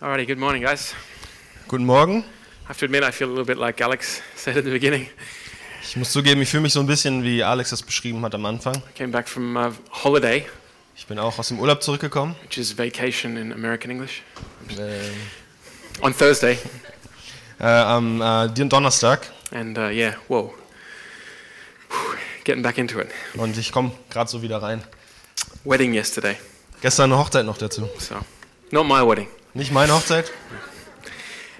Alrighty, good morning, guys. Guten Morgen. I have to admit, I feel a little bit like Alex said at the beginning. Ich muss zugeben, ich fühle mich so ein bisschen, wie Alex das beschrieben hat am Anfang. I came back from uh, holiday, Ich bin auch aus dem Urlaub zurückgekommen. which is vacation in American English, Äh, on Thursday. äh, am äh, Donnerstag. And uh, yeah, whoa. Whew, Getting back into it. Und ich komme gerade so wieder rein. Wedding yesterday, Gestern eine Hochzeit noch dazu. so not my wedding. Nicht meine Hochzeit.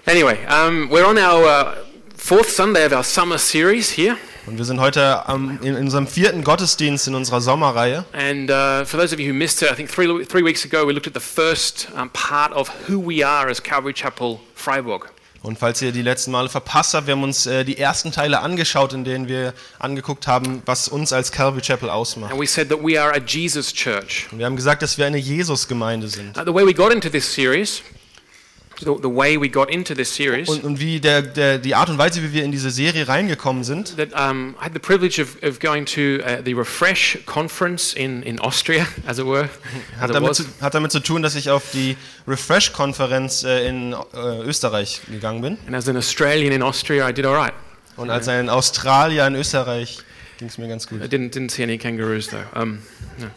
Anyway, um, we're on our uh, fourth Sunday of our summer series here. Und wir sind heute am, in, in unserem vierten Gottesdienst in unserer Sommerreihe. And uh, for those of you who missed it, I think three, three weeks ago we looked at the first um, part of who we are as Calvary Chapel Freiburg. Und falls ihr die letzten Male verpasst habt, wir haben uns äh, die ersten Teile angeschaut, in denen wir angeguckt haben, was uns als Calvary Chapel ausmacht. And we said that we are a Jesus church. Und wir haben gesagt, dass wir eine Jesus-Gemeinde sind. Uh, the way we got into this series, the, the way we got into this series, Und, und wie der, der, die Art und Weise, wie wir in diese Serie reingekommen sind, that um, I had the privilege of, of going to uh, the Refresh conference in, in Austria, as it were, as Hat it damit, zu, hat damit zu tun, dass ich auf die Refresh-Konferenz äh, in äh, Österreich gegangen bin. And as an Australian in Austria, I did all right. Und als ein Australier in Österreich ging es mir ganz I gut. didn't, didn't see any kangaroos though. Um, no.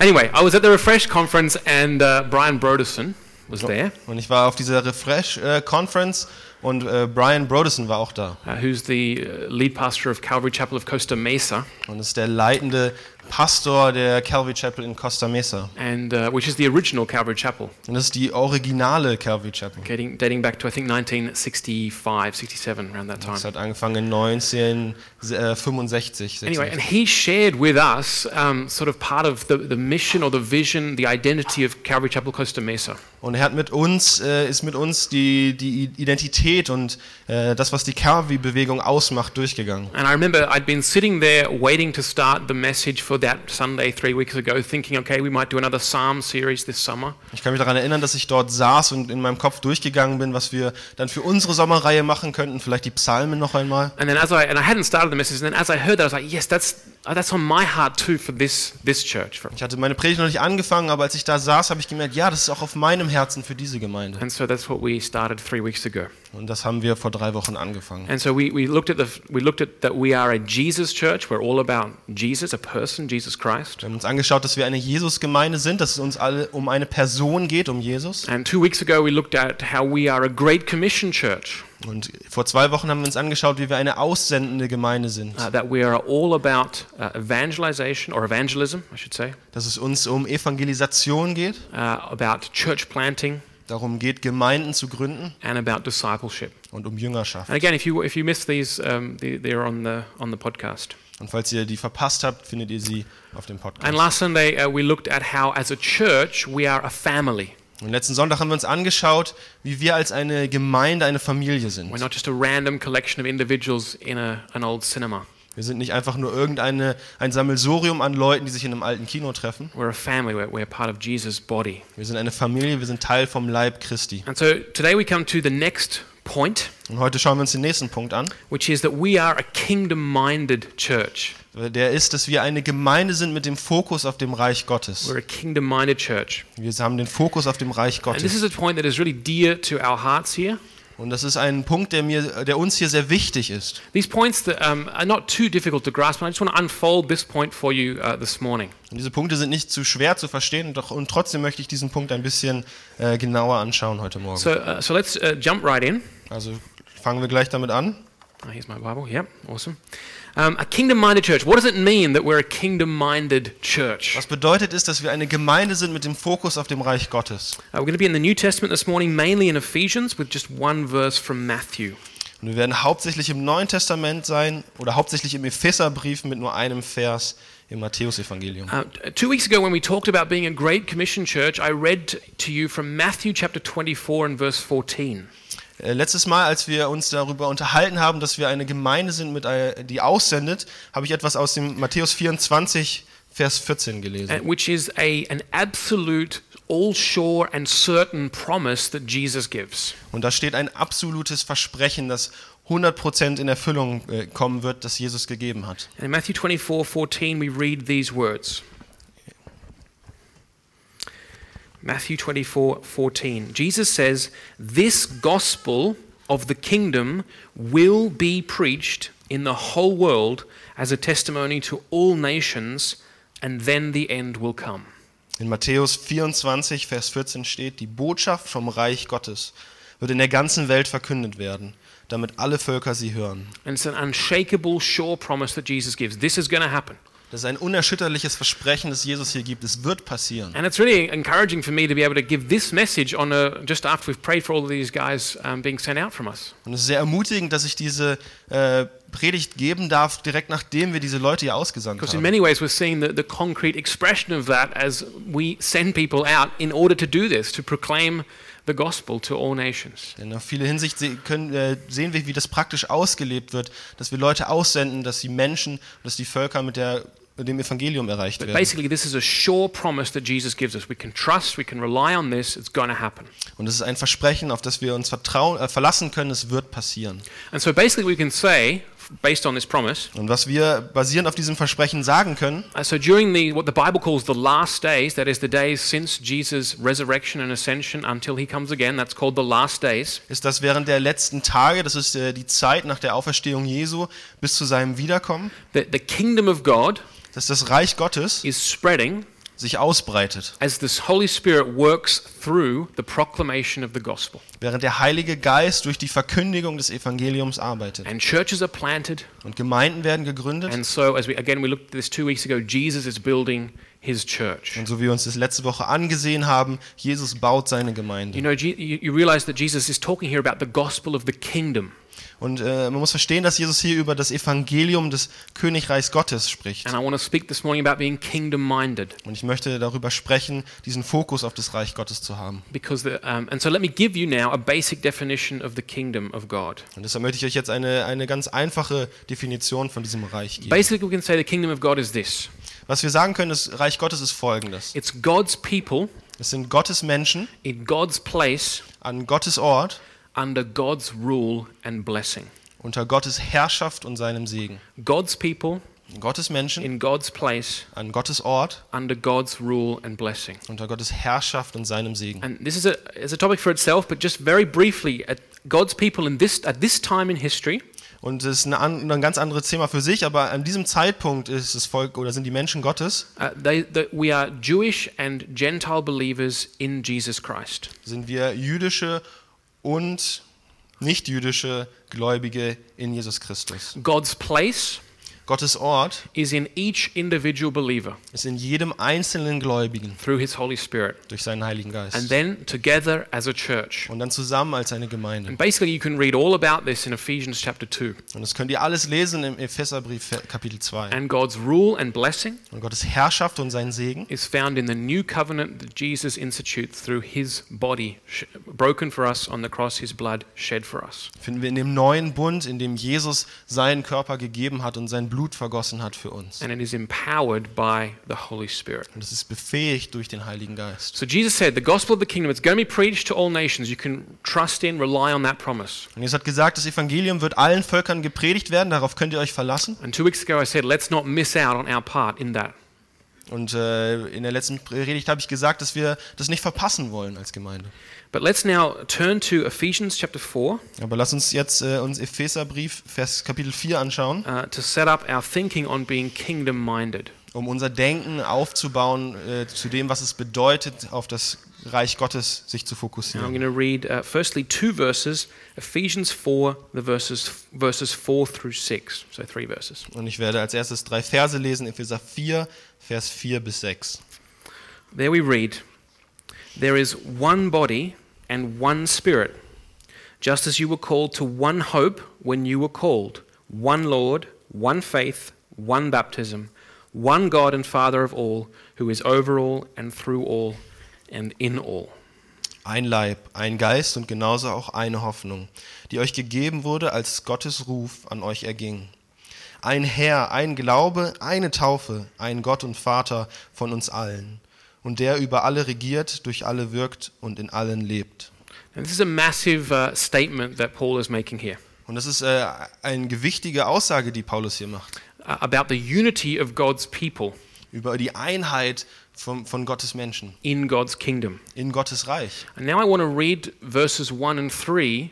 Anyway, I was at the Refresh conference and uh, Brian Broderson was there, Und ich war auf dieser Refresh-Conference und äh, Brian Brodesson war auch da. uh, who's the uh, lead pastor of Calvary Chapel of Costa Mesa, Und ist der leitende Pastor der Calvary Chapel in Costa Mesa. and uh, which is the original Calvary Chapel, Und das ist die originale Calvary Chapel. dating, dating back to I think 1965, 67, around that time. Das hat angefangen in 1965. Anyway, and he shared with us um, sort of part of the, the mission or the vision, the identity of Calvary Chapel Costa Mesa. Und er hat mit uns, äh, ist mit uns die, die Identität und äh, das, was die Calvary-Bewegung ausmacht, durchgegangen. And I remember I'd been sitting there waiting to start the message for that Sunday three weeks ago, thinking, okay, we might do another Psalm series this summer. Ich kann mich daran erinnern, dass ich dort saß und in meinem Kopf durchgegangen bin, was wir dann für unsere Sommerreihe machen könnten. Vielleicht die Psalmen noch einmal. And then as I and I hadn't started the message, and then as I heard that, I was like, yes, that's uh, that's on my heart too for this this church. Ich hatte meine Predigt noch nicht angefangen, aber als ich da saß, habe ich gemerkt, ja, das ist auch auf meinem Herzen für diese Gemeinde. and so that's what we started three weeks ago. Und das haben wir vor drei Wochen angefangen. And so we, we looked at the we looked at that we are a Jesus church. We're all about Jesus, a person, Jesus Christ. Wir haben uns angeschaut, dass wir eine Jesus-Gemeinde sind, dass es uns alle um eine Person geht, um Jesus. And two weeks ago, we looked at how we are a Great Commission church, Und vor zwei Wochen haben wir uns angeschaut, wie wir eine aussendende Gemeinde sind. uh, that we are all about uh, evangelization or evangelism, I should say, Dass es uns um Evangelisation geht, uh, about church planting, darum geht, Gemeinden zu gründen and about discipleship. und um Jüngerschaft. And again, if you if you missed these, um, they, they're on the on the podcast. Und falls ihr die verpasst habt, findet ihr sie auf dem And Podcast. last Sunday, uh, we looked at how, as a church, we are a family. Und letzten Sonntag haben wir uns angeschaut, wie wir als eine Gemeinde eine Familie sind. We're not just a random collection of individuals in a, an old cinema. Wir sind nicht einfach nur irgendeine ein Sammelsurium an Leuten, die sich in einem alten Kino treffen. We're a family. We're, we're part of Jesus' body. Wir sind eine Familie, wir sind Teil vom Leib Christi. And so today we come to the next point. Und heute schauen wir uns den nächsten Punkt an. which is that we are a kingdom minded church. Der ist, dass wir eine Gemeinde sind mit dem Fokus auf dem Reich Gottes. We're a kingdom minded church. Wir haben den Fokus auf dem Reich And this Gottes. is a point that is really dear to our hearts here. Und das ist ein Punkt, der, mir, der uns hier sehr wichtig ist. These points that um, are not too difficult to grasp, and I just want to unfold this point for you uh, this morning. Und diese Punkte sind nicht zu schwer zu verstehen, doch, und trotzdem möchte ich diesen Punkt ein bisschen äh, genauer anschauen heute Morgen. So, uh, so let's uh, jump right in. Also fangen wir gleich damit an. Oh, here's my Bible. Yep, awesome. Um, a kingdom minded church. What does it mean that we're a kingdom minded church? Was bedeutet ist, dass wir eine Gemeinde sind mit dem Fokus auf dem Reich Gottes. Uh, we're going to be in the New Testament this morning, mainly in Ephesians, with just one verse from Matthew. Und wir werden hauptsächlich im Neuen Testament sein oder hauptsächlich im Epheserbrief mit nur einem Vers im Matthäusevangelium. Uh, two weeks ago, when we talked about being a Great Commission church, I read to you from Matthew chapter 24 and verse 14. Äh, Letztes Mal, als wir uns darüber unterhalten haben, dass wir eine Gemeinde sind, mit, äh, die aussendet, habe ich etwas aus dem Matthäus 24, Vers 14 gelesen. uh, which is a, an absolute, all sure, and certain promise that Jesus gives. Und da steht ein absolutes Versprechen, das 100% in Erfüllung äh, kommen wird, das Jesus gegeben hat. In Matthew 24 14, we read these words Matthew 24 14. Jesus says, This gospel of the kingdom will be preached in the whole world as a testimony to all nations, and then the end will come. In Matthäus 24, Vers 14 steht, die Botschaft vom Reich Gottes wird in der ganzen Welt verkündet werden, damit alle Völker sie hören. And it's an unshakable, sure promise that Jesus gives. This is going to happen. Das ist ein unerschütterliches Versprechen, das Jesus hier gibt. Es wird passieren. And it's really encouraging for me to be able to give this message on a, just after we've prayed for all of these guys um, being sent out from us. Und es ist sehr ermutigend, dass ich diese äh, Predigt geben darf, direkt nachdem wir diese Leute hier ausgesandt Because in haben. many ways we're seeing the, the concrete expression of that as we send people out in order to do this, to proclaim the gospel to all nations. In viele Hinsicht se können, äh, sehen wir, wie das praktisch ausgelebt wird, dass wir Leute aussenden, dass die Menschen, dass die Völker mit, der, dem Evangelium erreicht werden. basically, this is a sure promise that Jesus gives us. We can trust, we can rely on this, it's going to happen. Und es ist ein Versprechen, auf das wir uns vertrauen, äh, verlassen können, es wird passieren. And so basically, we can say, based on this promise, Und was wir basierend auf diesem Versprechen sagen können, uh, so during the what the Bible calls the last days, that is the days since Jesus' resurrection and ascension until he comes again, that's called the last days. ist, dass während der letzten Tage, das ist äh, die Zeit nach der Auferstehung Jesu bis zu seinem Wiederkommen, The, the kingdom of God dass das Reich Gottes is spreading sich ausbreitet, as this Holy Spirit works through the proclamation of the gospel. während der Heilige Geist durch die Verkündigung des Evangeliums arbeitet. And churches are planted. Und Gemeinden werden gegründet. And so, as we again, we looked at this two weeks ago, Jesus is building his church. Und so wie wir uns das letzte Woche angesehen haben, Jesus baut seine You Gemeinde. know, Je- you you realize that Jesus is talking here about the gospel of the kingdom. Und äh, man muss verstehen, dass Jesus hier über das Evangelium des Königreichs Gottes spricht. And I want to speak this morning about being kingdom minded. Und ich möchte darüber sprechen, diesen Fokus auf das Reich Gottes zu haben. Because the, um, and so let me give you now a basic definition of the kingdom of God. Und deshalb möchte ich euch jetzt eine, eine ganz einfache Definition von diesem Reich geben. Basically, we can say the kingdom of God is this Was wir sagen können, das Reich Gottes ist folgendes. it's God's people Es sind Gottes Menschen in God's place an Gottes Ort under God's rule and blessing. unter Gottes Herrschaft und seinem Segen. God's people Gottes Menschen in God's place an Gottes Ort under God's rule and blessing. unter Gottes Herrschaft und seinem Segen. And this is a, is a topic for itself, but just very briefly, at God's people in this, at this time in history Und es ist eine ein ganz anderes Thema für sich, aber an diesem Zeitpunkt ist das Volk oder sind die Menschen Gottes, Uh, they, that we are Jewish and Gentile believers in Jesus Christ. sind wir jüdische und nicht-jüdische Gläubige in Jesus Christus. God's place Gottes Ort is in each individual believer ist in jedem einzelnen Gläubigen through His Holy Spirit, durch seinen Heiligen and Geist. then together as a church. Und dann zusammen als eine Gemeinde. And basically, you can read all about this in Ephesians chapter 2. Und das könnt ihr alles lesen im Epheserbrief Kapitel 2. And God's rule and blessing Und Gottes Herrschaft und sein Segen is found in the new covenant that Jesus institutes through His body, broken for us on the cross, His blood shed for us. finden wir in dem neuen Bund, in dem Jesus seinen Körper gegeben hat und sein Blut vergossen hat für uns. And it is empowered by the Holy Spirit. Und es ist befähigt durch den Heiligen Geist. So Jesus said, the gospel of the kingdom, it's going to be preached to all nations. You can trust in, rely on that promise. Und Jesus hat gesagt, das Evangelium wird allen Völkern gepredigt werden, darauf könnt ihr euch verlassen. And two weeks ago I said, let's not miss out on our part in that. Und äh, in der letzten Predigt habe ich gesagt, dass wir das nicht verpassen wollen als Gemeinde. But let's now turn to Ephesians chapter 4 Aber lass uns jetzt äh, uns Epheserbrief, Vers Kapitel 4 anschauen, uh, to set up our thinking on being kingdom minded. um unser Denken aufzubauen äh, zu dem, was es bedeutet, auf das Reich Gottes sich zu Now I'm fokussieren. going to read uh, firstly two verses, Ephesians 4, the verses verses 4 through 6. So three verses. Und ich werde als erstes drei Verse lesen, Epheser 4, Vers 4 bis 6. There we read, There is one body and one spirit, just as you were called to one hope when you were called, one Lord, one faith, one baptism, one God and Father of all, who is over all and through all and in all. Ein Leib, ein Geist und genauso auch eine Hoffnung, die euch gegeben wurde, als Gottes Ruf an euch erging. Ein Herr, ein Glaube, eine Taufe, ein Gott und Vater von uns allen. Und der über alle regiert, durch alle wirkt und in allen lebt. And this is a massive uh, statement that Paul is making here Und das ist äh, eine gewichtige Aussage, die Paulus hier macht. uh, about the unity of God's people. Über die Einheit von, von Gottes Menschen in God's kingdom. in Gottes Reich. And now I want to read verses 1 and 3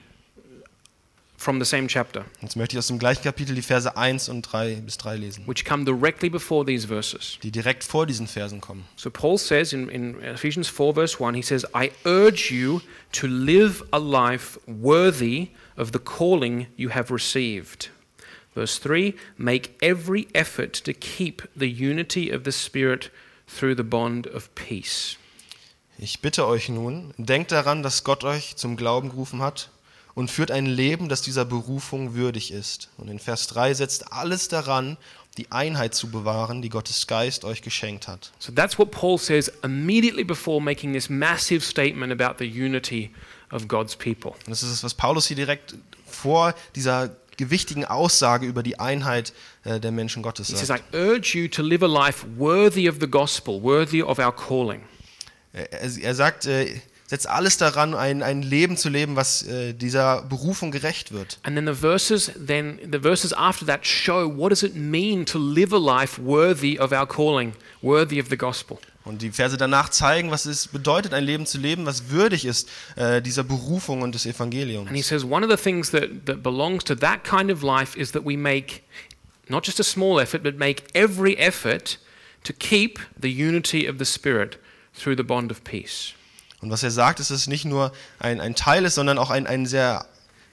from the same chapter, Jetzt möchte ich aus dem gleichen Kapitel die Verse 1 und 3 bis 3 lesen, which come directly before these verses. die direkt vor diesen Versen kommen. So Paul says in, in Ephesians 4, verse 1, he says, I urge you to live a life worthy of the calling you have received. Verse 3, make every effort to keep the unity of the Spirit through the bond of peace. Ich bitte euch nun, denkt daran, dass Gott euch zum Glauben gerufen hat und führt ein Leben, das dieser Berufung würdig ist. Und in Vers 3 setzt alles daran, die Einheit zu bewahren, die Gottes Geist euch geschenkt hat. So that's what Paul says immediately before making this massive statement about the unity of God's people. Und das ist es, was Paulus hier direkt vor dieser gewichtigen Aussage über die Einheit äh, der Menschen Gottes He says, sagt. I urge you to live a life worthy of the gospel, worthy of our calling. Er, er sagt, äh, setzt alles daran, ein, ein Leben zu leben, was äh, dieser Berufung gerecht wird. And then the verses then the verses after that show what does it mean to live a life worthy of our calling, worthy of the gospel. Und die Verse danach zeigen, was es bedeutet, ein Leben zu leben, was würdig ist äh, dieser Berufung und des Evangeliums. And he says one of the things that, that belongs to that kind of life is that we make not just a small effort, but make every effort to keep the unity of the Spirit through the bond of peace. Und was er sagt, ist, dass es nicht nur ein, ein Teil ist, sondern auch ein, ein sehr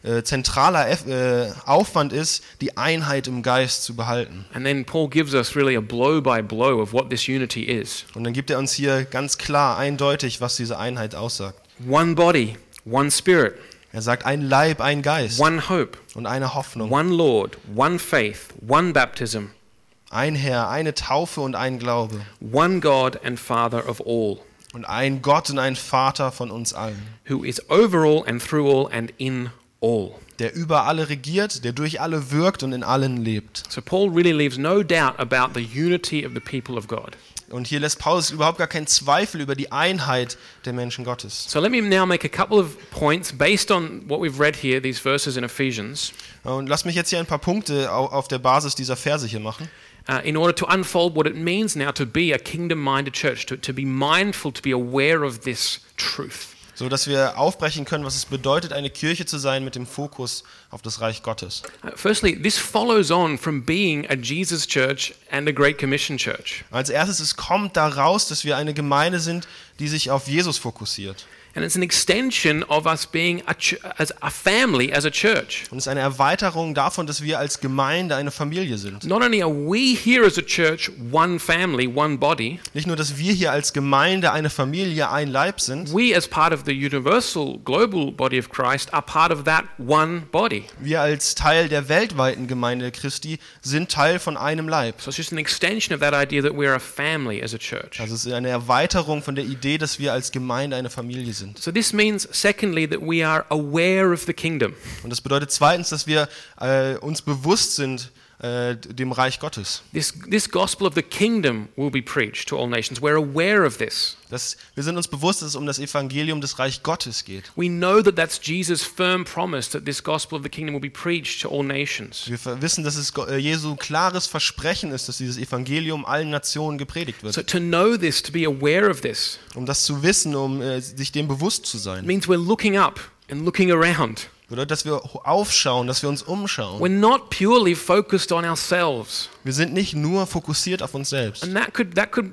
äh, zentraler Eff, äh, Aufwand ist, die Einheit im Geist zu behalten. And then Paul gives us really a blow by blow of what this unity is. Und dann gibt er uns hier ganz klar, eindeutig, was diese Einheit aussagt. One body, one spirit, Er sagt, ein Leib, ein Geist one hope, und eine Hoffnung. one Lord, one faith, one baptism, Ein Herr, eine Taufe und ein Glaube. one God and Father of all, Und ein Gott und ein Vater von uns allen. who is over all and through all and in all. Der über alle regiert, der durch alle wirkt und in allen lebt. So Paul really leaves no doubt about the unity of the people of God. Und hier lässt Paulus überhaupt gar keinen Zweifel über die Einheit der Menschen Gottes. So let me now make a couple of points based on what we've read here, these verses in Ephesians, Und lass mich jetzt hier ein paar Punkte au- auf der Basis dieser Verse hier machen, uh, in order to unfold what it means now to be a kingdom minded church, to, to be mindful, to be aware of this truth. so dass wir aufbrechen können, was es bedeutet, eine Kirche zu sein mit dem Fokus auf das Reich Gottes. Uh, firstly, this follows on from being a Jesus church and a Great Commission church. Als erstes, es kommt daraus, dass wir eine Gemeinde sind, die sich auf Jesus fokussiert. And it's an extension of us being a, as a family, as a church. Und es ist eine Erweiterung davon, dass wir als Gemeinde eine Familie sind. Not only are we here as a church one family, one body, Nicht nur, dass wir hier als Gemeinde eine Familie, ein Leib sind, we as part of the universal global body of Christ are part of that one body. wir als Teil der weltweiten Gemeinde Christi sind Teil von einem Leib. So it's just an extension of that idea that we're a family as a church. Also es ist eine Erweiterung von der Idee, dass wir als Gemeinde eine Familie sind. So this means, secondly, that we are aware of the kingdom. Und das bedeutet zweitens, dass wir äh, uns bewusst sind äh, dem Reich Gottes. This, this gospel of the kingdom will be preached to all nations. We're aware of this. Dass wir sind uns bewusst, dass es um das Evangelium des Reich Gottes geht. We know that that's Jesus' firm promise that this gospel of the kingdom will be preached to all nations. Wir wissen, dass es äh, Jesu klares Versprechen ist, dass dieses Evangelium allen Nationen gepredigt wird. So to know this, to be aware of this, Um das zu wissen, um äh, sich dem bewusst zu sein. means we're looking up and looking around. Bedeutet, dass wir aufschauen, dass wir uns umschauen. We're not purely focused on ourselves. Wir sind nicht nur fokussiert auf uns selbst. And that could, that could,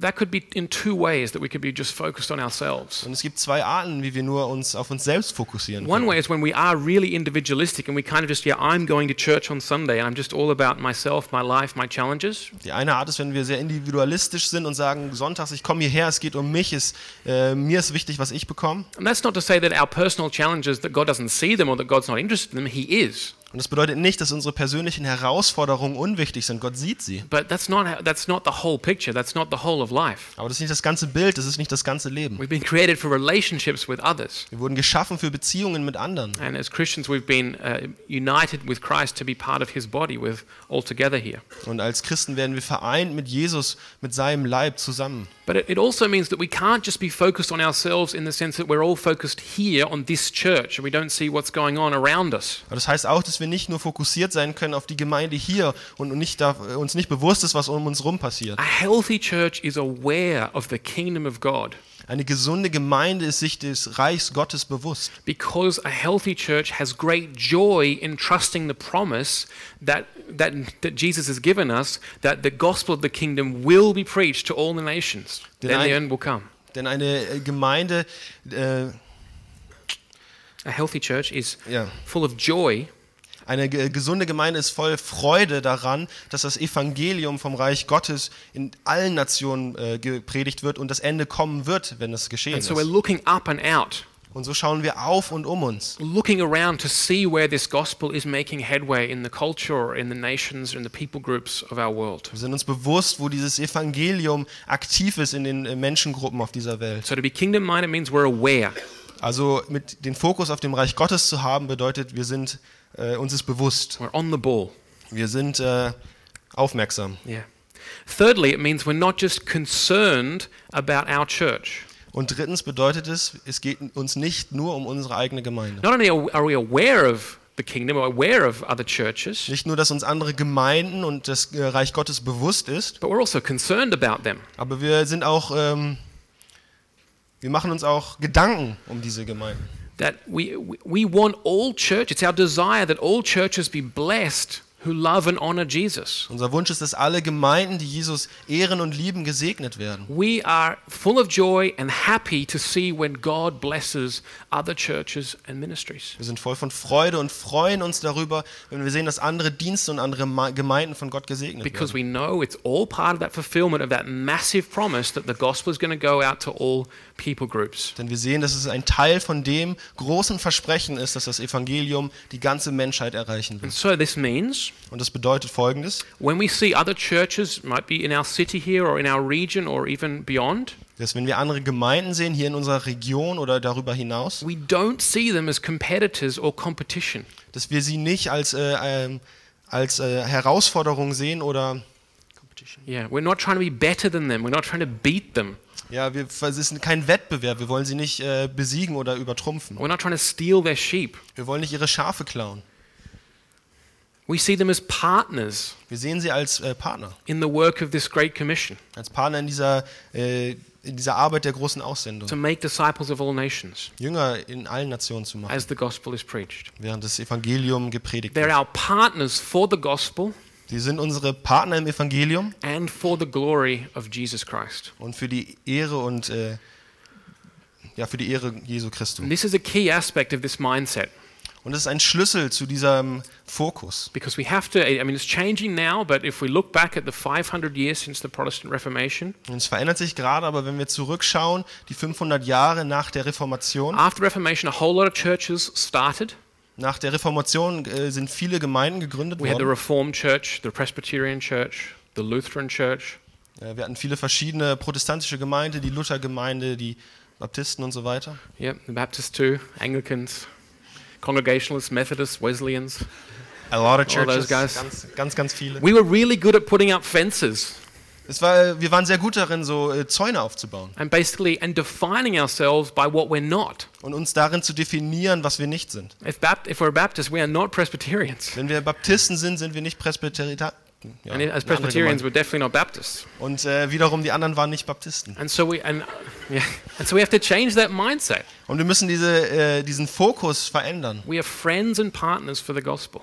that could be in two ways that we could be just focused on ourselves. Und es gibt zwei Arten, wie wir nur uns auf uns selbst fokussieren One können. way is when we are really individualistic and we kind of just, yeah, I'm going to church on Sunday and I'm just all about myself, my life, my challenges. Die eine Art ist, wenn wir sehr individualistisch sind und sagen, sonntags, ich komme hierher, es geht um mich, es, äh, mir ist wichtig, was ich bekomme. And that's not to say that our personal challenges, that God doesn't see them or that God's not interested in them. He is. Und das bedeutet nicht, dass unsere persönlichen Herausforderungen unwichtig sind. Gott sieht sie. But that's not, that's not the whole picture. That's not the whole of life. Aber das ist nicht das ganze Bild, das ist nicht das ganze Leben. We've been created for relationships with others. Wir wurden geschaffen für Beziehungen mit anderen. And as Christians, we've been uh, united with Christ to be part of his body with all together here. Und als Christen werden wir vereint mit Jesus, mit seinem Leib zusammen. But it also means that we can't just be focused on ourselves in the sense that we're all focused here on this church and we don't see what's going on around us. Aber das heißt auch, dass wir nicht nur fokussiert sein können auf die Gemeinde hier und nicht da, uns nicht bewusst ist, was um uns rum passiert. A healthy church is aware of the kingdom of God Eine gesunde Gemeinde ist sich des Reichs Gottes bewusst. because a healthy church has great joy in trusting the promise that, that, that Jesus has given us that the gospel of the kingdom will be preached to all the nations. Did then the I- end will come. Denn eine äh, Gemeinde, äh, A healthy church is ja, full of joy eine ge- gesunde Gemeinde ist voll Freude daran, dass das Evangelium vom Reich Gottes in allen Nationen äh, gepredigt wird und das Ende kommen wird, wenn es geschehen And ist. so we're looking up and out, Und so schauen wir auf und um uns. looking around to see where this gospel is making headway in the culture, in the nations, in the people groups of our world. Wir sind uns bewusst, wo dieses Evangelium aktiv ist in den äh, Menschengruppen auf dieser Welt. So to be kingdom minded means we're aware. Also mit den Fokus auf dem Reich Gottes zu haben, bedeutet, wir sind äh, uns ist bewusst. We're on the ball. Wir sind äh, aufmerksam. Yeah. Thirdly, it means we're not just concerned about our church. Und drittens bedeutet es, es geht uns nicht nur um unsere eigene Gemeinde. Not only are we aware of the kingdom, or aware of other churches, Nicht nur, dass uns andere Gemeinden und das äh, Reich Gottes bewusst ist, but we're also concerned about them. aber wir sind auch, ähm, wir machen uns auch Gedanken um diese Gemeinden. That we, we- want all church, it's our desire that all churches be blessed who love and honor Jesus. Unser Wunsch ist, dass alle Gemeinden, die Jesus ehren und lieben, gesegnet werden. We are full of joy and happy to see when God blesses other churches and ministries. Wir sind voll von Freude und freuen uns darüber, wenn wir sehen, dass andere Dienste und andere Gemeinden von Gott gesegnet Because werden. we know it's all part of that fulfillment of that massive promise that the gospel is going to go out to all people groups. Denn wir sehen, dass es ein Teil von dem großen Versprechen ist, dass das Evangelium die ganze Menschheit erreichen And wird. so this means Und das bedeutet Folgendes, when we see other churches, might be in our city here or in our region or even beyond, dass wenn wir andere Gemeinden sehen, hier in unserer Region oder darüber hinaus, we don't see them as competitors or competition. dass wir sie nicht als, äh, ähm, als äh, Herausforderung sehen oder Yeah, we're not trying to be better than them. We're not trying to beat them. Ja, wir, es ist kein Wettbewerb, wir wollen sie nicht äh, besiegen oder übertrumpfen. We're not trying to steal their sheep. Wir wollen nicht ihre Schafe klauen. We see them as partners Wir sehen sie als äh, Partner, in the work of this great commission als Partner in dieser, äh, in dieser Arbeit der großen Aussendung. to make disciples of all nations Jünger in allen Nationen zu machen, as the gospel is preached. während das Evangelium gepredigt They're wird. our partners for the gospel Sie sind unsere Partner im Evangelium and for the glory of Jesus Christ. und für die Ehre und äh, ja, für die Ehre Jesu Christi. And this is a key aspect of this mindset Und es ist ein Schlüssel zu diesem Fokus. because we have to, I mean, it's changing now, but if we look back at the 500 years since the Protestant Reformation, Und es verändert sich gerade, aber wenn wir zurückschauen, die 500 Jahre nach der Reformation, after Reformation, a whole lot of churches started. Nach der Reformation äh, sind viele Gemeinden gegründet We had the worden. Reformed Church, the Presbyterian Church, the Lutheran Church. Äh, wir hatten viele verschiedene protestantische Gemeinden, die Luthergemeinde, die Baptisten und so weiter. Yep, the Baptists too, Anglicans, Congregationalists, Methodists, Wesleyans. A lot of All those churches, guys. ganz, ganz, ganz viele. We were really good at putting up fences Es war, wir waren sehr gut darin, so äh, Zäune aufzubauen and basically and defining ourselves by what we're not. und uns darin zu definieren, was wir nicht sind. If, Bapt- if we're Baptists, we are not Presbyterians. Wenn wir Baptisten sind, sind wir nicht Presbyterianer. Ja, and as Presbyterians, we're definitely not Baptists. Und äh, wiederum die anderen waren nicht Baptisten. And so we and yeah, and so we have to change that mindset. Und wir müssen diese, äh, diesen Fokus verändern. We are friends and partners for the gospel.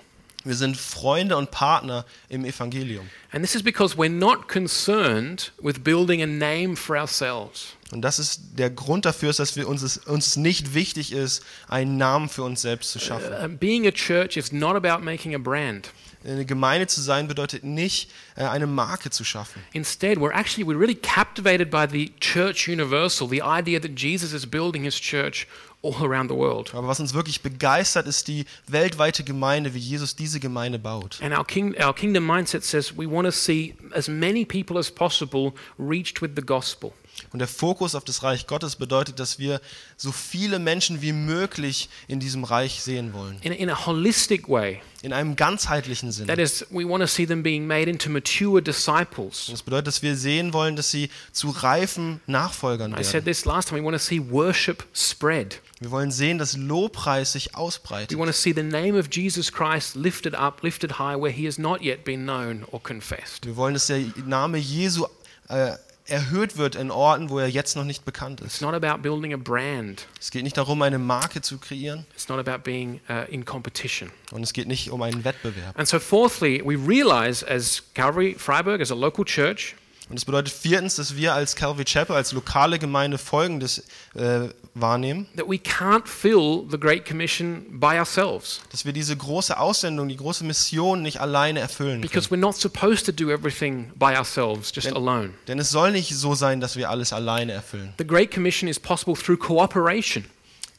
Wir sind Freunde und Partner im Evangelium. And this is because we're not concerned with building a name for ourselves. Und das ist der Grund dafür, ist, dass wir uns, es, uns nicht wichtig ist, einen Namen für uns selbst zu schaffen. Uh, being a church is not about making a brand. Eine Gemeinde zu sein bedeutet nicht, äh, eine Marke zu schaffen. Instead, we're actually we're really captivated by the church universal, the idea that Jesus is building his church all around the world. Aber was uns wirklich begeistert, ist die weltweite Gemeinde, wie Jesus diese Gemeinde baut. And our, king, our kingdom mindset says we want to see as many people as possible reached with the gospel. Und der Fokus auf das Reich Gottes bedeutet, dass wir so viele Menschen wie möglich in diesem Reich sehen wollen. in, in a holistic way. In einem ganzheitlichen Sinne. That is, we want to see them being made into mature disciples. Das bedeutet, dass wir sehen wollen, dass sie zu reifen Nachfolgern I said werden. this last time. We want to see worship spread. Wir wollen sehen, dass Lobpreis sich We ausbreitet. want to see the name of Jesus Christ lifted up, lifted high, where he has not yet been known or confessed. Wir wollen, dass der Name Jesu äh, erhöht wird in Orten, wo er jetzt noch nicht bekannt It's ist. not about building a brand. Es geht nicht darum, eine Marke zu kreieren It's not about being uh, in competition. und es geht nicht um einen Wettbewerb. And so, fourthly, we realize as Calvary Freiburg, as a local church, Und es bedeutet viertens, dass wir als Calvary Chapel, als lokale Gemeinde Folgendes äh, wahrnehmen, that we can't fill the Great Commission by ourselves dass wir diese große Aussendung, die große Mission nicht alleine erfüllen können. because we're not supposed to do everything by ourselves, just alone. Denn es soll nicht so sein, dass wir alles alleine erfüllen. The Great Commission is possible through cooperation.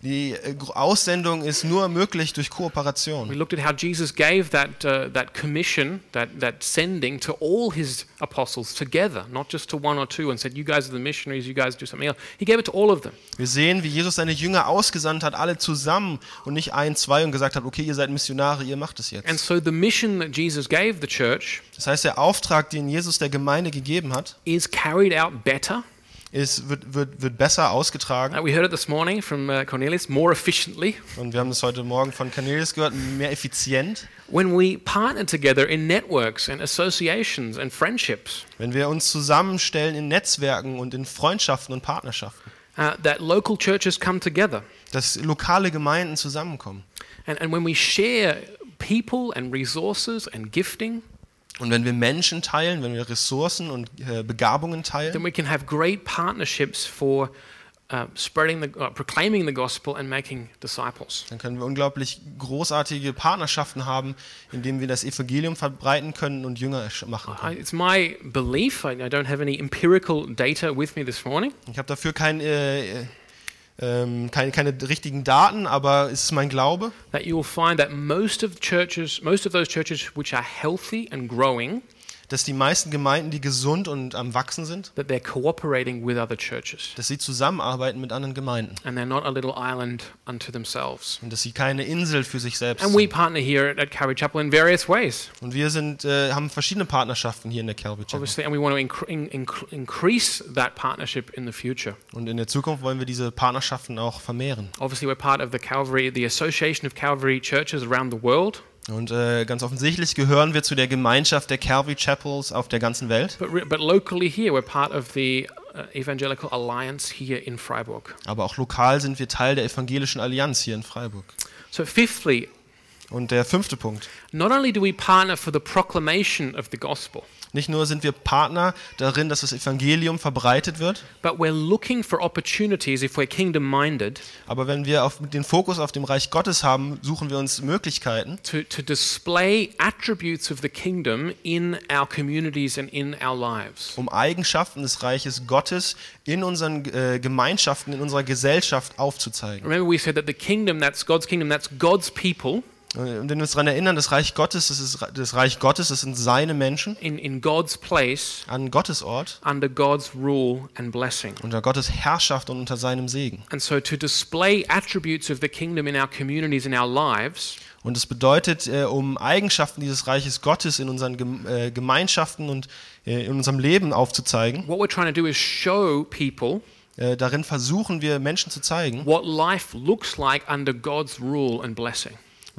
Die äh, Aussendung ist nur möglich durch We Kooperation. looked at how Jesus gave that, uh, that commission, that, that sending to all his apostles together, not just to one or two, and said, You guys are the missionaries, you guys do something else. He gave it to all of them. Wir sehen, wie Jesus seine Jünger ausgesandt hat, alle zusammen und nicht ein, zwei und gesagt hat, okay, ihr seid Missionare, ihr macht es And jetzt. so the mission that Jesus gave the church Das heißt, der Auftrag, den Jesus der Gemeinde gegeben hat, is carried out better. Ist, wird, wird, wird besser ausgetragen. Uh, we heard it this morning from uh, Cornelius, more efficiently, Und wir haben das heute Morgen von Cornelius gehört, mehr effizient. when we partner together in networks and associations and friendships. Wenn wir uns zusammenstellen in Netzwerken und in Freundschaften und Partnerschaften, Uh, that local churches come together. dass lokale Gemeinden zusammenkommen. And, and when we share people and resources and gifting, Und wenn wir Menschen teilen, wenn wir Ressourcen und äh, Begabungen then teilen, we can have great partnerships for uh, spreading the, uh, proclaiming the gospel and making disciples. dann können wir unglaublich großartige Partnerschaften haben, indem wir das Evangelium verbreiten können und Jünger machen können. it's my belief, I, don't have any empirical data with me this morning, Ich habe dafür kein, äh, ähm, keine, keine richtigen Daten, aber es ist mein Glaube, that you will find that most of churches, most of those churches which are healthy and growing, dass die meisten Gemeinden, die gesund und am Wachsen sind, that they're cooperating with other churches. dass sie zusammenarbeiten mit anderen Gemeinden And they're not a little island unto themselves. und dass sie keine Insel für sich selbst And we partner here at Calvary Chapel in various ways, Und wir sind, äh, haben verschiedene Partnerschaften hier in der Calvary Chapel. obviously, and we want to incre- in- incre- increase that partnership in the future. Und in der Zukunft wollen wir diese Partnerschaften auch vermehren. Obviously, we're part of the Calvary, the Association of Calvary Churches around the world, Und äh, ganz offensichtlich gehören wir zu der Gemeinschaft der Calvary Chapels auf der ganzen Welt. but, re- but locally here, we're part of the uh, Evangelical Alliance here in Freiburg. Aber auch lokal sind wir Teil der Evangelischen Allianz hier in Freiburg. So, fifthly, Und der fünfte Punkt. not only do we partner for the proclamation of the gospel, Nicht nur sind wir Partner darin, dass das Evangelium verbreitet wird, but we're looking for opportunities, if we're kingdom minded, aber wenn wir auf, den Fokus auf dem Reich Gottes haben, suchen wir uns Möglichkeiten, to, to display attributes of the kingdom in our communities and in our lives. um Eigenschaften des Reiches Gottes in unseren äh, Gemeinschaften, in unserer Gesellschaft aufzuzeigen. Remember, we said that the kingdom, that's God's kingdom, that's God's people Und wenn wir uns daran erinnern, das Reich Gottes, das ist das Reich Gottes, das sind seine Menschen in, in God's place an Gottes Ort, under God's rule and blessing. unter Gottes Herrschaft und unter seinem Segen. And so to display attributes of the kingdom in our communities, in our lives, Und es bedeutet, äh, um Eigenschaften dieses Reiches Gottes in unseren Gem äh, Gemeinschaften und äh, in unserem Leben aufzuzeigen, what we're trying to do is show people darin versuchen wir Menschen zu zeigen, what life looks like under God's rule and blessing.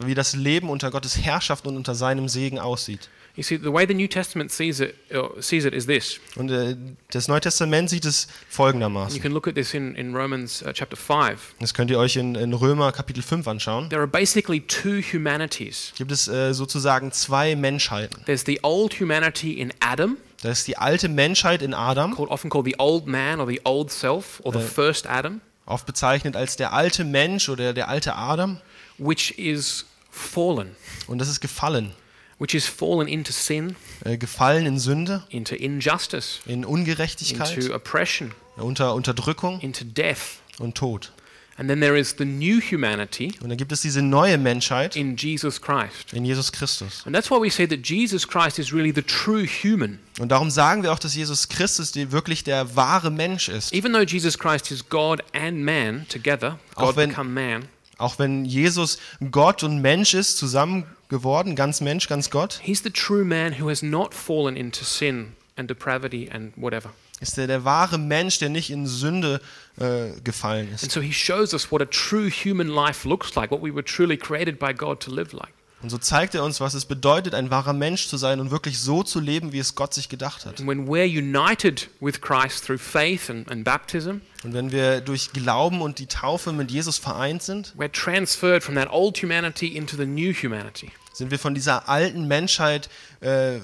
Wie das Leben unter Gottes Herrschaft und unter seinem Segen aussieht. You see, the way the New Testament sees it, uh, sees it is this. Und äh, das Neue Testament sieht es You folgendermaßen. can look at this in, in Romans uh, chapter 5. Das könnt ihr euch in, in Römer Kapitel 5 anschauen. There are basically two humanities. Gibt es äh, sozusagen zwei Menschheiten. There's the old humanity in Adam, Das ist die alte Menschheit in Adam, called, often called the old man or the old self or the first Adam, oft bezeichnet als der alte Mensch oder der alte Adam. which is fallen, Und das ist gefallen. which is fallen into sin, Äh, gefallen in Sünde, into injustice, in Ungerechtigkeit, into oppression, unter Unterdrückung into death. und Tod. And then there is the new humanity Und dann gibt es diese neue Menschheit in Jesus Christ. in Jesus Christus. And that's why we say that Jesus Christ is really the true human. Und darum sagen wir auch, dass Jesus Christus die wirklich der wahre Mensch ist. Even though Jesus Christ is God and man together, God wenn- become man, Auch wenn Jesus Gott und Mensch ist, zusammen geworden, ganz Mensch, ganz Gott, he's the true man who has not fallen into sin and depravity and whatever. ist er der wahre Mensch, der nicht in Sünde äh, gefallen And ist. so he shows us what a true human life looks like, what we were truly created by God to live like. Und so zeigt er uns, was es bedeutet, ein wahrer Mensch zu sein und wirklich so zu leben, wie es Gott sich gedacht hat. And when we're united with Christ through faith and, and baptism, Und wenn wir durch Glauben und die Taufe mit Jesus vereint sind, we're transferred from that old humanity into the new humanity. Sind wir von dieser alten Menschheit äh, äh,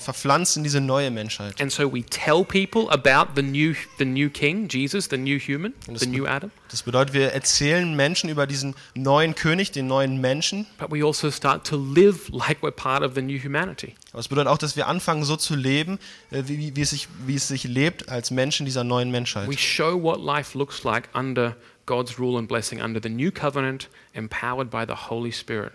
verpflanzt in diese neue Menschheit. And so we tell people about the new, the new king, Jesus, the new human, the das, new Adam. das bedeutet, wir erzählen Menschen über diesen neuen König, den neuen Menschen. But we also start to live like we're part of the new humanity. Aber es bedeutet auch, dass wir anfangen, so zu leben, äh, wie, wie, wie, es sich, wie es sich lebt als Menschen dieser neuen Menschheit. We show what life looks like under God's rule and blessing, under the new covenant, empowered by the Holy Spirit.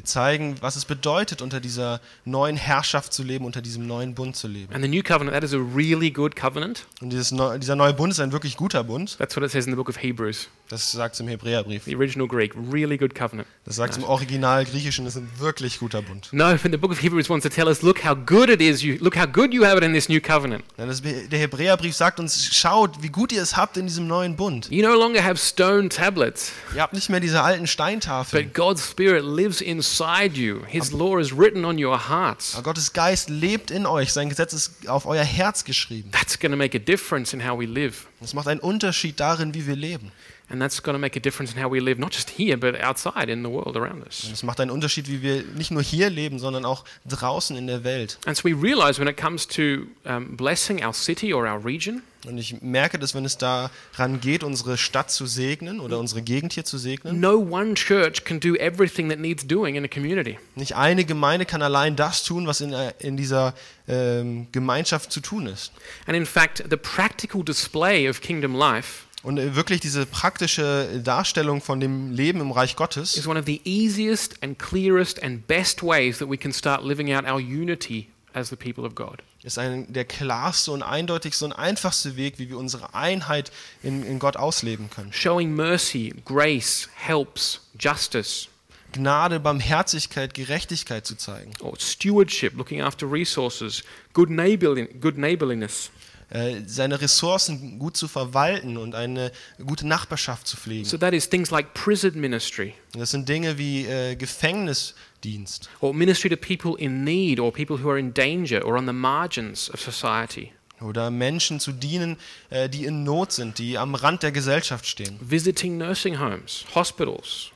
Wir zeigen, was es bedeutet, unter dieser neuen Herrschaft zu leben, unter diesem neuen Bund zu leben. And the new covenant, that is a really good covenant. Und dieses neu, dieser neue Bund ist ein wirklich guter Bund. That's what it says in the book of Hebrews, Das sagt es im Hebräerbrief. the original Greek. Really good covenant. Das sagt es im Original Griechischen, das ist ein wirklich guter Bund. No, but the book of Hebrews wants to tell us, look how good it is. You look how good you have it in this new covenant. Ja, das, der Hebräerbrief sagt uns, schaut, wie gut ihr es habt in diesem neuen Bund. You no longer have stone tablets, Ihr habt nicht mehr diese alten Steintafeln. but God's Spirit lives inside you. His law is written on your hearts. Aber Gottes Geist lebt in euch. Sein Gesetz ist auf euer Herz geschrieben. That's going to make a difference in how we live. Das macht einen Unterschied darin, wie wir leben. And that's going to make a difference in how we live, not just here, but outside in the world around us. Das macht einen Unterschied, wie wir nicht nur hier leben, sondern auch draußen in der Welt. And so we realize when it comes to um, blessing our city or our region, Und ich merke, dass wenn es daran geht, unsere Stadt zu segnen oder unsere Gegend hier zu segnen, no one church can do everything that needs doing in a community. nicht eine Gemeinde kann allein das tun, was in, äh, in dieser ähm, Gemeinschaft zu tun ist. And in fact, the practical display of kingdom life Und äh, wirklich diese praktische Darstellung von dem Leben im Reich is Gottes one of the easiest and clearest and best ways that we can start living out our unity as the people of God. ist ein, der klarste und eindeutigste und einfachste Weg, wie wir unsere Einheit in, in Gott ausleben können. Showing mercy, grace, helps, justice, Gnade, Barmherzigkeit, Gerechtigkeit zu zeigen. or stewardship, looking after resources, good neighborliness. Äh, seine Ressourcen gut zu verwalten und eine gute Nachbarschaft zu pflegen. So that is things like prison ministry, Das sind Dinge wie äh, Gefängnisdienst or ministry to people in need, or people who are in danger, or on the margins of society. oder Menschen zu dienen, äh, die in Not sind, die am Rand der Gesellschaft stehen. Visiting nursing homes, hospitals,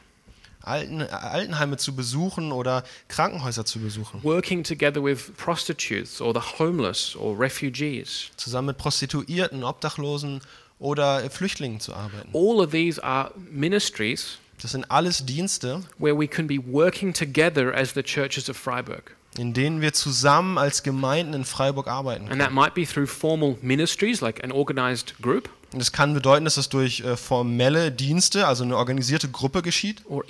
Alten, äh, Altenheime zu besuchen oder Krankenhäuser zu besuchen. working together with prostitutes, or the homeless, or refugees. Zusammen mit Prostituierten, Obdachlosen oder äh, Flüchtlingen zu arbeiten. All of these are ministries Das sind alles Dienste, where we can be working together as the churches of Freiburg. In denen wir zusammen als Gemeinden in Freiburg arbeiten. And that might be through formal ministries like an organized group, Und das kann bedeuten, dass das durch äh, formelle Dienste, also eine organisierte Gruppe geschieht, oder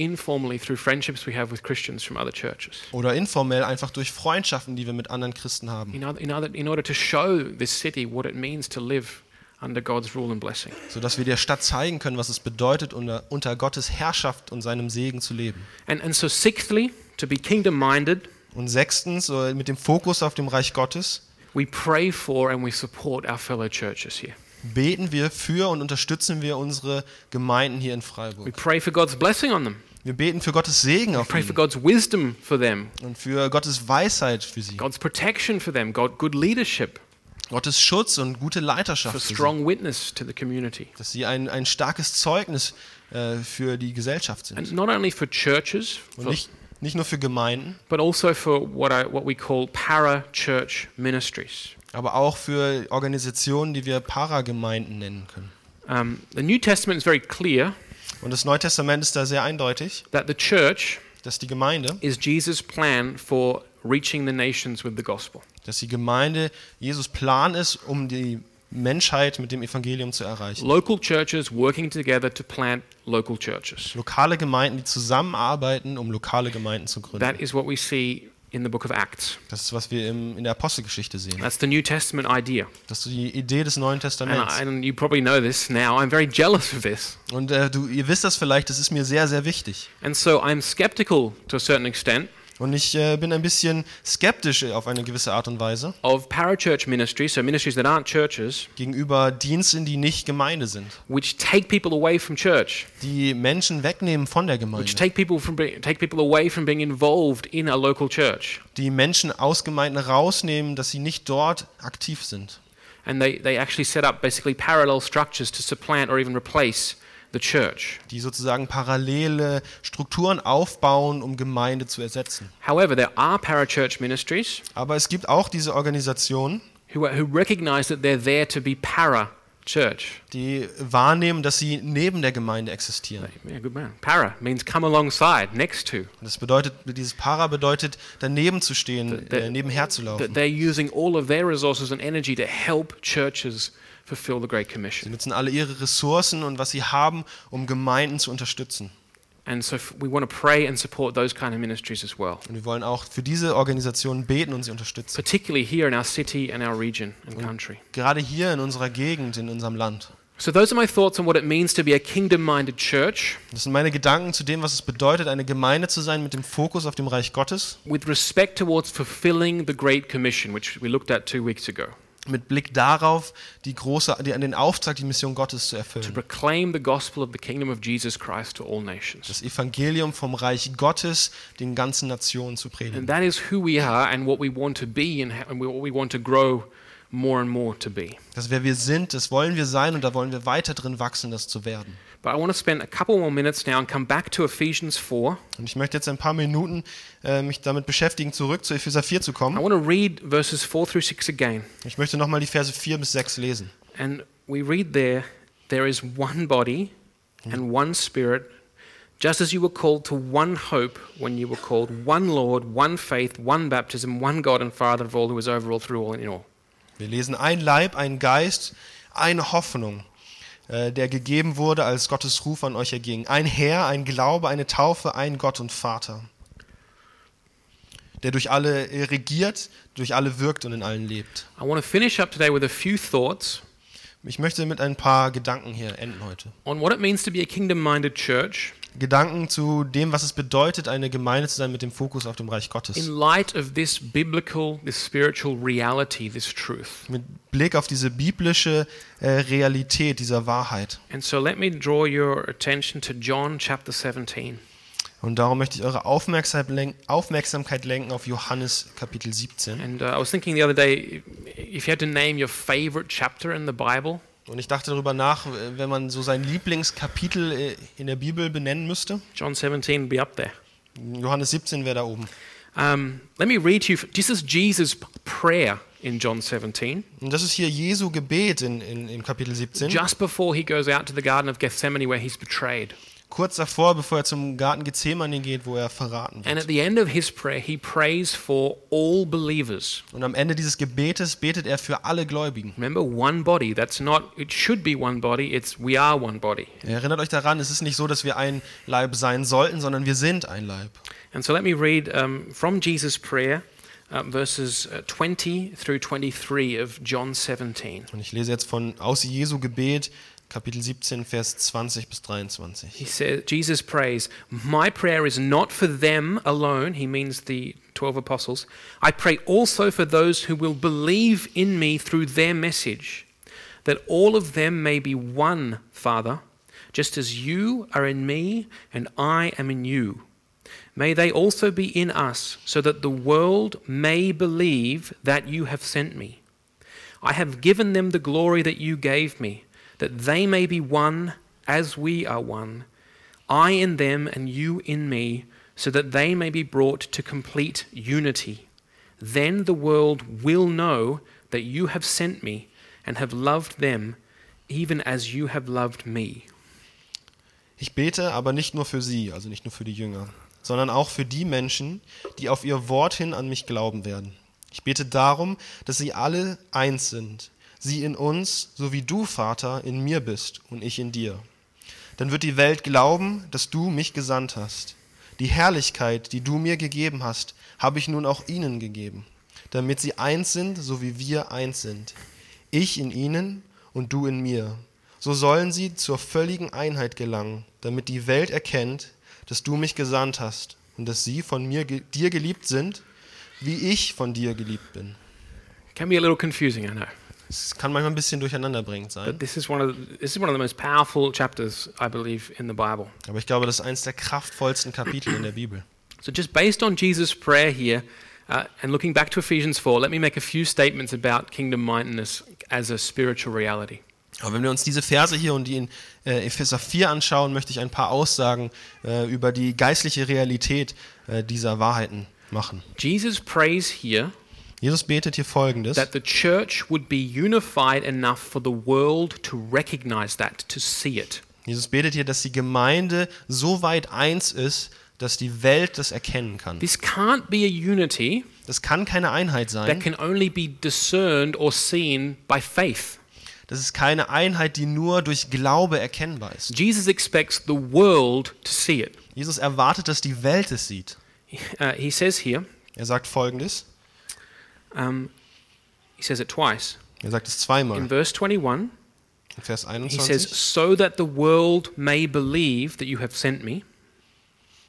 informell einfach durch Freundschaften, die wir mit anderen Christen haben. In, other, in, other, in order to show this city what it means to live under God's rule and blessing. sodass wir der Stadt zeigen können, was es bedeutet, unter, unter Gottes Herrschaft und seinem Segen zu leben. And, and so, sixthly, to be kingdom minded, Und sechstens, äh, mit dem Fokus auf dem Reich Gottes, we pray for and we support our fellow churches here. beten wir für und unterstützen wir unsere Gemeinden hier in We Freiburg. pray for God's blessing on them. Wir beten für Gottes Segen We auf for ihnen God's wisdom for them, und für Gottes Weisheit für sie, God's protection for them, God, good leadership, Gottes Schutz und gute for Leiterschaft für sie, strong witness to the community. dass sie ein, ein starkes Zeugnis äh, für die Gesellschaft sind. And not only for churches, Und for- nicht, nicht nur für Gemeinden, but also for what, I, what we call para church ministries. aber auch für Organisationen, die wir Paragemeinden nennen können. Um, the New Testament is very clear Und das Neue Testament ist da sehr eindeutig, that the church dass die Gemeinde, is Jesus' plan for reaching the nations with the gospel. dass die Gemeinde Jesus Plan ist, um die Menschheit mit dem Evangelium zu erreichen. Local churches working together to plant local churches. Lokale Gemeinden, die zusammenarbeiten, um lokale Gemeinden zu gründen. That is what we see in the book of Acts. Das ist, was wir im, in der Apostelgeschichte sehen. That's the New Testament idea. Das ist die Idee des Neuen And, Testaments. I, and you probably know this now. I'm very jealous of this. Und äh, du, ihr wisst das vielleicht, das ist mir sehr, sehr wichtig. And so I'm skeptical to a certain extent Und ich äh, bin ein bisschen skeptisch auf eine gewisse Art und Weise of parachurch ministries, so ministries that aren't churches, gegenüber Diensten, die nicht Gemeinde sind, which take people away from church, die Menschen wegnehmen von der which Gemeinde, take people from take people away from being involved in a local church, die Menschen aus Gemeinden rausnehmen, dass sie nicht dort aktiv sind. and they, they actually set up basically parallel structures to supplant or even replace. Die sozusagen parallele Strukturen aufbauen, um Gemeinde zu ersetzen. However, there are parachurch ministries Aber es gibt auch diese Organisationen, who, who recognize that they're there to be para church. die wahrnehmen, dass sie neben der Gemeinde existieren. Yeah, good man. Para means come alongside, next to. Das bedeutet, dieses Para bedeutet, daneben zu stehen, The- äh, nebenher zu That laufen. they're using all of their resources and energy to help churches fulfill the Great Sie Commission. nutzen alle ihre Ressourcen und was sie haben, um Gemeinden zu unterstützen. And so we want to pray and support those kind of ministries as well, Und wir wollen auch für diese Organisationen beten und sie unterstützen. particularly here in our city and our region and country. Gerade hier in unserer Gegend, in unserem Land. So those are my thoughts on what it means to be a kingdom-minded church Das sind meine Gedanken zu dem, was es bedeutet, eine Gemeinde zu sein mit dem Fokus auf dem Reich Gottes. with respect towards fulfilling the Great Commission, which we looked at two weeks ago, mit Blick darauf, die große, die, an den Auftrag, die Mission Gottes zu to erfüllen. proclaim the gospel of the kingdom of Jesus Christ to all nations. Das Evangelium vom Reich Gottes den ganzen Nationen zu predigen. And that is who we are and what we want to be and what we want to grow more and more to be. Das wer wir sind, das wollen wir sein und da wollen wir weiter drin wachsen, das zu werden. But I want to spend a couple more minutes now and come back to Ephesians 4. Und ich möchte jetzt ein paar Minuten äh, mich damit beschäftigen, zurück zu Epheser 4 zu I kommen. want to read verses 4 through 6 again. Ich möchte nochmal die Verse 4 bis 6 lesen. And we read there, there is one body and one spirit, just as you were called to one hope when you were called, one Lord, one faith, one baptism, one God and Father of all, who is over all, through all, and in all. Wir lesen ein Leib, ein Geist, eine Hoffnung, der gegeben wurde, als Gottes Ruf an euch erging. Ein Herr, ein Glaube, eine Taufe, ein Gott und Vater, der durch alle äh, regiert, durch alle wirkt und in allen lebt. I want to finish up today with a few thoughts Ich möchte mit ein paar Gedanken hier enden heute. on what it means to be a kingdom minded church Gedanken zu dem, was es bedeutet, eine Gemeinde zu sein mit dem Fokus auf dem Reich Gottes. in light of this biblical, this spiritual reality, this truth. Mit Blick auf diese biblische äh, Realität dieser Wahrheit. And so let me draw your attention to John chapter 17. Und darum möchte ich eure Aufmerksamkeit lenken auf Johannes Kapitel 17. And uh, I was thinking the other day if you had to name your favorite chapter in the Bible, Und ich dachte darüber nach, wenn man so sein Lieblingskapitel äh, in der Bibel benennen müsste. John 17 would be up there. Johannes 17 wäre da oben. Um, let me read to you. This is Jesus' prayer in John 17, Und das ist hier Jesu Gebet in, in, in Kapitel 17. just before he goes out to the Garden of Gethsemane where he's betrayed. Kurz davor, bevor er zum Garten Gethsemane geht, wo er verraten And wird. at the end of his prayer, he prays for all believers. Und am Ende dieses Gebetes betet er für alle Gläubigen. Remember, one body. That's not, it should be one body. It's we are one body. Erinnert euch daran, es ist nicht so, dass wir ein Leib sein sollten, sondern wir sind ein Leib. And so let me read um, from Jesus' prayer, uh, verses uh, 20 through 23 of John 17. Und ich lese jetzt von aus Jesu Gebet, Kapitel 17, Vers 20 bis 23. He says, Jesus prays, My prayer is not for them alone, he means the 12 apostles. I pray also for those who will believe in me through their message, that all of them may be one, Father, just as you are in me and I am in you. May they also be in us, so that the world may believe that you have sent me. I have given them the glory that you gave me, that they may be one as we are one, I in them and you in me, so that they may be brought to complete unity. Then the world will know that you have sent me and have loved them, even as you have loved me. Ich bete aber nicht nur für sie, also nicht nur für die Jünger, sondern auch für die Menschen, die auf ihr Wort hin an mich glauben werden. Ich bete darum, dass sie alle eins sind, sie in uns, so wie du, Vater, in mir bist und ich in dir. Dann wird die Welt glauben, dass du mich gesandt hast. Die Herrlichkeit, die du mir gegeben hast, habe ich nun auch ihnen gegeben, damit sie eins sind, so wie wir eins sind. Ich in ihnen und du in mir. So sollen sie zur völligen Einheit gelangen, damit die Welt erkennt, dass du mich gesandt hast und dass sie von mir dir geliebt sind, wie ich von dir geliebt bin. Can be a little confusing, I know. Es kann manchmal ein bisschen durcheinanderbringend sein, But this is one of the, this is one of the most powerful chapters I believe in the Bible. aber ich glaube, das ist eines der kraftvollsten Kapitel in der Bibel. So just based on Jesus' prayer here uh, and looking back to Ephesians 4, let me make a few statements about kingdom mindedness as a spiritual reality. Aber wenn wir uns diese Verse hier und die in äh, Epheser 4 anschauen, möchte ich ein paar Aussagen äh, über die geistliche Realität äh, dieser Wahrheiten machen. Jesus prays here Jesus betet hier folgendes: that the church would be unified enough for the world to recognize that, to see it. Jesus betet hier, dass die Gemeinde so weit eins ist, dass die Welt das erkennen kann. This can't be a unity Das kann keine Einheit that sein. can only be discerned or seen by faith. Das ist keine Einheit, die nur durch Glaube erkennbar ist. Jesus expects the world to see it. Jesus erwartet, dass die Welt es sieht. Uh, he says here, Er sagt folgendes: um, he says it twice. Er sagt es In zweimal. verse 21, In Vers he says, 21. So that the world may believe that you have sent me.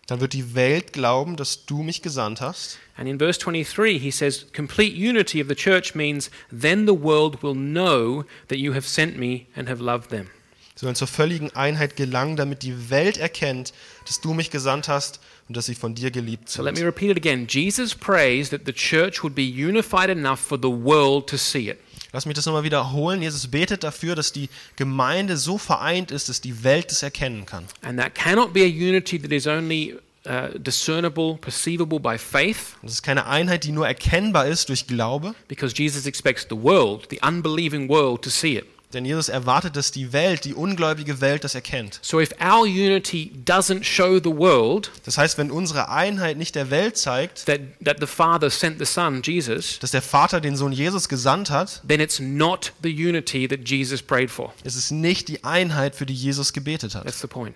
Dann wird die Welt glauben, dass du mich gesandt hast. And in verse 23, he says, Complete unity of the church means then the world will know that you have sent me and have loved them. Sollen zur völligen Einheit gelangen, damit die Welt erkennt, dass du mich gesandt hast und dass sie von dir geliebt So let me sind. repeat it again. Jesus prays that the church would be unified enough for the world to see it. Lass mich das nochmal wiederholen. Jesus betet dafür, dass die Gemeinde so vereint ist, dass die Welt es erkennen kann. And that cannot be a unity that is only uh, discernible, perceivable by faith, Das ist keine Einheit, die nur erkennbar ist durch Glaube, because Jesus expects the world, the unbelieving world, to see it. Denn Jesus erwartet, dass die Welt, die ungläubige Welt, das erkennt. So if our unity doesn't show the world Das heißt, wenn unsere Einheit nicht der Welt zeigt, that, that the Father sent the Son, Jesus, dass der Vater den Sohn Jesus gesandt hat, then it's not the unity that Jesus prayed for. ist es nicht die Einheit, für die Jesus gebetet hat. That's the point.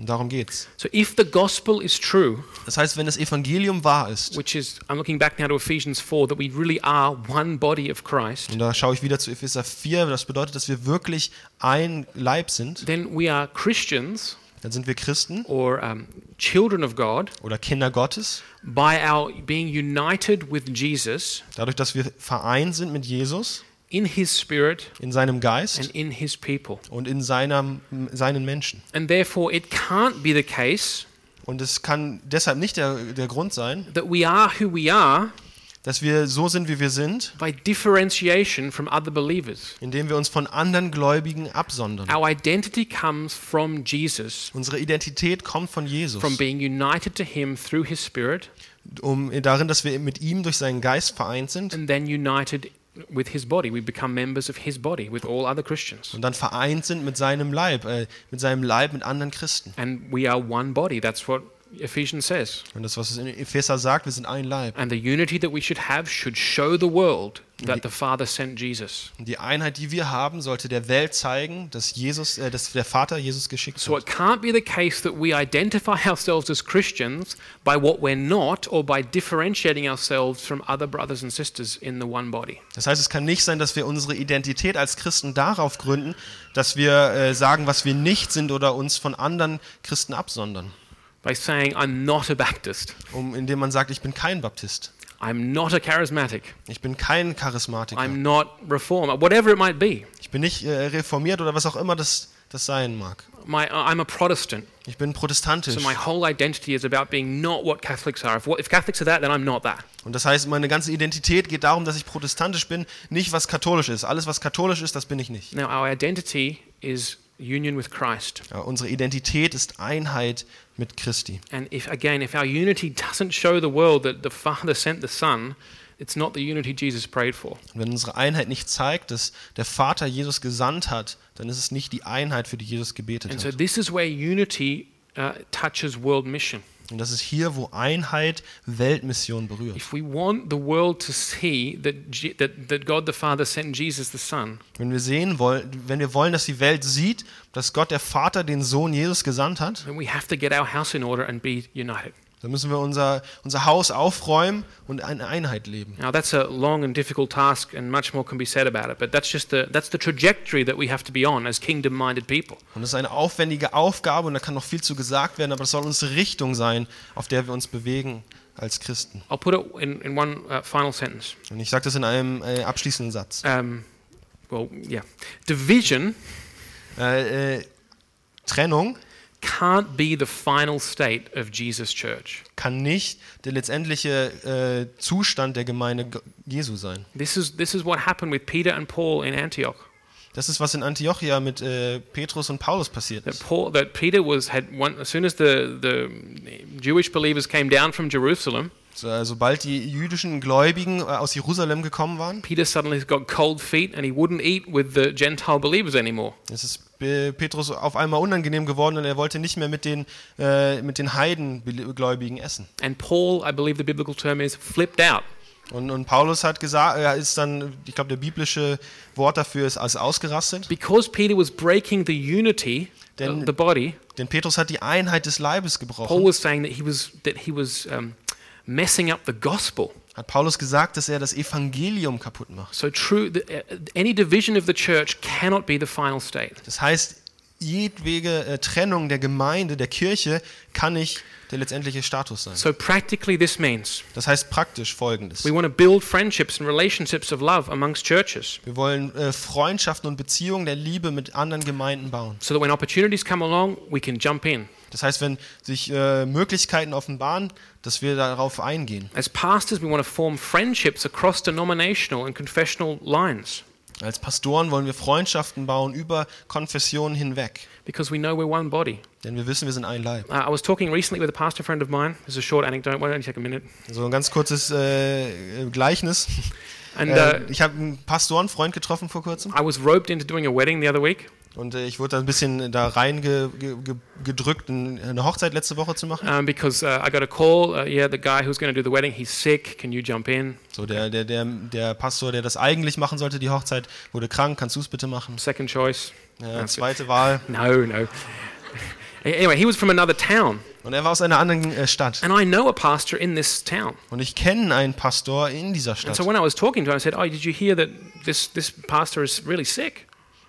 Und darum geht's. So if the gospel is true, Das heißt, wenn das Evangelium wahr ist, which is, I'm looking back now to Ephesians 4, that we really are one body of Christ, und da schaue ich wieder zu Epheser 4, das bedeutet, dass wir wirklich ein Leib sind, then we are Christians dann sind wir Christen or um, children of God oder Kinder Gottes, by our being united with Jesus dadurch, dass wir vereint sind mit Jesus in his spirit in seinem and Geist in his people. und in seinem, seinen Menschen. And therefore, it can't be the case Und es kann deshalb nicht der, der Grund sein, that we are who we are dass wir so sind, wie wir sind, by differentiation from other believers. indem wir uns von anderen Gläubigen absondern. Our identity comes from Jesus, Unsere Identität kommt von Jesus, from being united to him through his spirit um, darin, dass wir mit ihm durch seinen Geist vereint sind and then united with his body. We become members of his body with all other Christians. und dann vereint sind mit seinem Leib, äh, mit seinem Leib mit anderen Christen. And we are one body. That's what Ephesians says. Und das, was es in Epheser sagt, wir sind ein Leib. And the unity that we should have should show the world that the Father sent Jesus. Die Einheit, die wir haben, sollte der Welt zeigen, dass Jesus, äh, dass der Vater Jesus geschickt So hat. it can't be the case that we identify ourselves as Christians by what we're not or by differentiating ourselves from other brothers and sisters in the one body. Das heißt, es kann nicht sein, dass wir unsere Identität als Christen darauf gründen, dass wir äh, sagen, was wir nicht sind oder uns von anderen Christen absondern. By saying, I'm not a Baptist, Um, indem man sagt, ich bin kein Baptist, I'm not a charismatic, ich bin kein Charismatiker, I'm not reformed, whatever it might be. ich bin nicht äh, reformiert oder was auch immer das, das sein mag. My, I'm a Protestant, Ich bin protestantisch. so my whole identity is about being not what Catholics are. If, what, if Catholics are that, then I'm not that. Und das heißt, meine ganze Identität geht darum, dass ich protestantisch bin, nicht was katholisch ist. Alles, was katholisch ist, das bin ich nicht. Now, our identity is union with Christ. Ja, unsere Identität ist Einheit mit Christi. And if again, if our unity doesn't show the world that the Father sent the Son, it's not the unity Jesus prayed for. Und wenn unsere Einheit nicht zeigt, dass der Vater Jesus gesandt hat, dann ist es nicht die Einheit, für die Jesus gebetet And so hat. this is where unity uh, touches world mission. Und das ist hier, wo Einheit Weltmission berührt. If we want the world to see that, that, that God the Father sent Jesus the Son, Wenn wir sehen wollen, wenn wir wollen, dass die Welt sieht, dass Gott der Vater den Sohn Jesus gesandt hat, then we have to get our house in order and be united. Dann müssen wir unser, unser Haus aufräumen und eine Einheit leben. Now that's a long and difficult task, and much more can be said about it. But that's just the that's the trajectory that we have to be on as kingdom-minded people. Und das ist eine aufwendige Aufgabe und da kann noch viel zu gesagt werden, aber das soll unsere Richtung sein, auf der wir uns bewegen als Christen. I'll put it in, in one uh, final sentence. Und ich sage das in einem äh, abschließenden Satz. Um, well, yeah, division Äh, äh, Trennung can't be the final state of Jesus' church. kann nicht der letztendliche äh, Zustand der Gemeinde Jesu sein. This is this is what happened with Peter and Paul in Antioch. Das ist, was in Antiochia mit äh, Petrus und Paulus passiert That ist. Paul, that Peter was had one as soon as the the Jewish believers came down from Jerusalem, sobald die jüdischen Gläubigen äh, aus Jerusalem gekommen waren, Peter suddenly got cold feet and he wouldn't eat with the Gentile believers anymore. ist es äh, Petrus auf einmal unangenehm geworden und er wollte nicht mehr mit den, äh, mit den Heidengläubigen essen. And Paul, I believe the biblical term is flipped out. Und, und Paulus hat gesagt, er ist dann, ich glaube, der biblische Wort dafür ist als ausgerastet. Because Peter was breaking the unity of the body, Denn Petrus hat die Einheit des Leibes Paul gebrochen. was saying that he was that he was um, messing up the gospel. Hat Paulus gesagt, dass er das Evangelium kaputt macht. So true, uh, any division of the church cannot be the final state. Das heißt, jedwege äh, Trennung der Gemeinde, der Kirche, kann nicht der letztendliche Status sein. So practically, this means Das heißt praktisch folgendes. we want to build friendships and relationships of love amongst churches, Wir wollen äh, Freundschaften und Beziehungen der Liebe mit anderen Gemeinden bauen. so that when opportunities come along, we can jump in. Das heißt, wenn sich äh, Möglichkeiten offenbaren, dass wir darauf eingehen. As pastors, we want to form friendships across denominational and confessional lines Als Pastoren wollen wir Freundschaften bauen über Konfessionen hinweg. because we know we're one body. Denn wir wissen, wir sind ein Leib. Uh, I was talking recently with a pastor friend of mine. There's a short anecdote. Why don't you take a minute? So ein ganz kurzes äh, Gleichnis. And Äh, uh, ich habe einen Pastorenfreund getroffen vor kurzem I was roped into doing a wedding the other week und äh, ich wurde da ein bisschen da rein ge, ge, ge- gedrückt, ein- eine Hochzeit letzte Woche zu machen. um, because uh, I got a call. Uh, yeah, the guy who's going to do the wedding, he's sick. Can you jump in? So der, der, der, der Pastor, der das eigentlich machen sollte, die Hochzeit, wurde krank. Kannst du es bitte machen? Second choice. Ja, zweite Wahl. No, no. Anyway, he was from another town, Und er war aus einer anderen äh, Stadt. and I know a pastor in this town. Und ich kenne einen Pastor in dieser And Stadt. so when I was talking to him, I said, "Oh, did you hear that this this pastor is really sick?"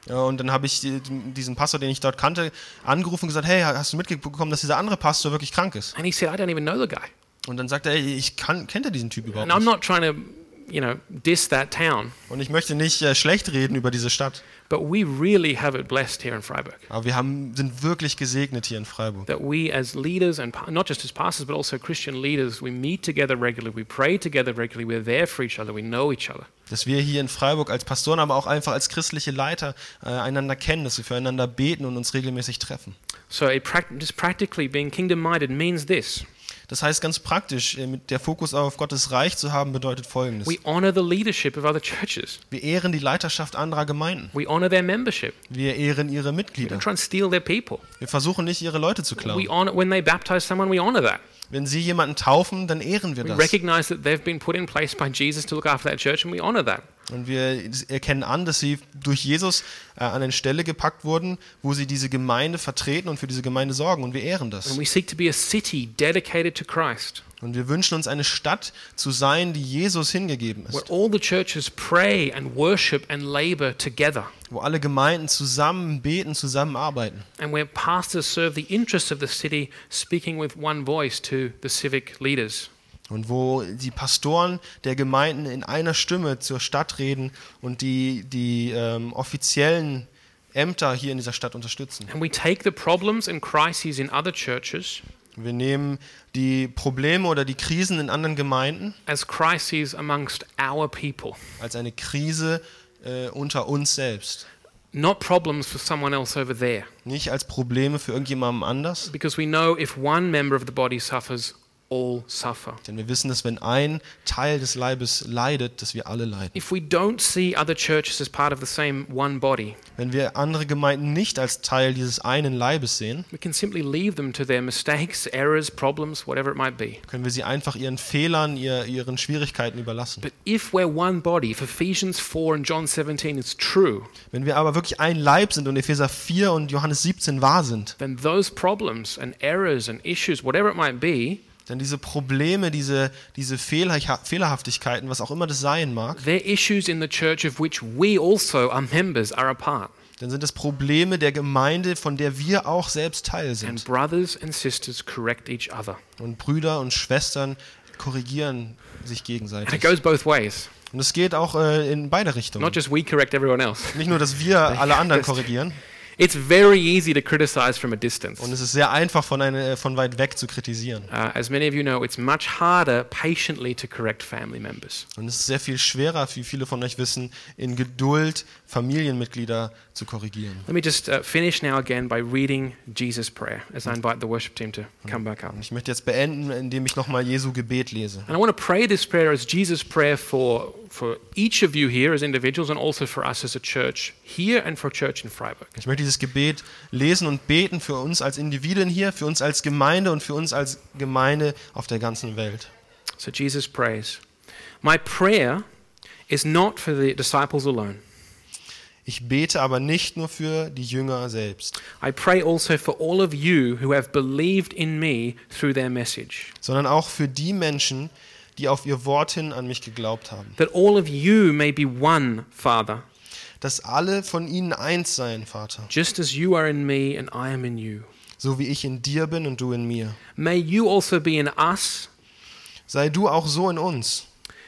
Und dann habe ich die- diesen Pastor, den ich dort kannte, angerufen und gesagt, hey, hast du mitbekommen, dass dieser andere Pastor wirklich krank ist? And he said, "I don't even know the guy, Und dann sagt er, ey, ich kann, kennt er diesen Typ überhaupt and I'm nicht. not trying to, you know, diss that town, Und ich möchte nicht äh, schlecht reden über diese Stadt. But we really have it blessed here in Freiburg Aber wir haben, sind wirklich gesegnet hier in Freiburg. that we, as leaders and not just as pastors, but also Christian leaders, we meet together regularly, we pray together regularly, we're there for each other, we know each other." Dass wir hier in Freiburg als Pastoren, aber auch einfach als christliche Leiter äh, einander kennen, dass wir füreinander beten und uns regelmäßig treffen. So, just practically being kingdom-minded means this: Das heißt ganz praktisch, äh, mit der Fokus auf Gottes Reich zu haben, bedeutet folgendes. we honor the leadership of other churches, Wir ehren die Leiterschaft anderer Gemeinden. we honor their membership. Wir ehren ihre We Mitglieder. don't try and steal their people. Wir versuchen nicht, ihre Leute zu We klauen. honor when they baptize someone. We honor that. Wenn sie jemanden taufen, dann ehren wir We das. recognize that they've been put in place by Jesus to look after that church, and we honor that. Und wir erkennen an, dass sie durch Jesus äh, an eine Stelle gepackt wurden, wo sie diese Gemeinde vertreten und für diese Gemeinde sorgen. Und wir ehren das. And we seek to be a city dedicated to Christ, Und wir wünschen uns eine Stadt zu sein, die Jesus hingegeben ist. all the churches pray and worship and labor together, Wo alle Gemeinden zusammen beten, zusammenarbeiten. and where pastors serve the interests of the city, speaking with one voice to the civic leaders. Und wo die Pastoren der Gemeinden in einer Stimme zur Stadt reden und die, die ähm, offiziellen Ämter hier in dieser Stadt unterstützen. And we take the problems and crises in other churches Wir nehmen die Probleme oder die Krisen in anderen Gemeinden as crises amongst our people, als eine Krise äh, unter uns selbst. not problems for someone else over there. Nicht als Probleme für irgendjemandem anders, Because we know if one member of the body suffers, all suffer. Denn wir wissen, dass wenn ein Teil des Leibes leidet, dass wir alle leiden. If we don't see other churches as part of the same one body, Wenn wir andere Gemeinden nicht als Teil dieses einen Leibes sehen, we can simply leave them to their mistakes, errors, problems, whatever it might be. können wir sie einfach ihren Fehlern, ihr, ihren Schwierigkeiten überlassen. But if we're one body, if Ephesians 4 and John 17 is true, Wenn wir aber wirklich ein Leib sind und Epheser 4 und Johannes 17 wahr sind, then those problems and errors and issues, whatever it might be, dann diese Probleme, diese, diese Fehler, Fehlerhaftigkeiten, was auch immer das sein mag, also, are dann sind es Probleme der Gemeinde, von der wir auch selbst Teil And sind. brothers and sisters correct each other. Und Brüder und Schwestern korrigieren sich And it gegenseitig. goes both ways. Und es geht auch äh, in beide Richtungen. Not just we correct everyone else. Nicht nur, dass wir alle anderen korrigieren. It's very easy to criticize from a distance. Und es ist sehr einfach, von, eine, von weit weg zu kritisieren. Uh, as many of you know, it's much harder patiently to correct family members. Und es ist sehr viel schwerer, wie viele von euch wissen, in Geduld Familienmitglieder zu korrigieren. Let me just uh, finish now again by reading Jesus' prayer as I invite the worship team to come back up. Und ich möchte jetzt beenden, indem ich nochmal Jesu Gebet lese. And I want to pray this prayer as Jesus' prayer for, for each of you here as individuals and also for us as a church here and for church in Freiburg. Ich möchte dieses Gebet lesen und beten für uns als Individuen hier, für uns als Gemeinde und für uns als Gemeinde auf der ganzen Welt. So Jesus prays, My prayer is not for the disciples alone. Ich bete aber nicht nur für die Jünger selbst, I pray also for all of you who have believed in me through their message, sondern auch für die Menschen, die auf ihr Wort hin an mich geglaubt haben. that all of you may be one, Father, Dass alle von ihnen eins seien, Vater, just as you are in me and I am in you. so wie ich in dir bin und du in mir. May you also be in us, Sei du auch so in uns,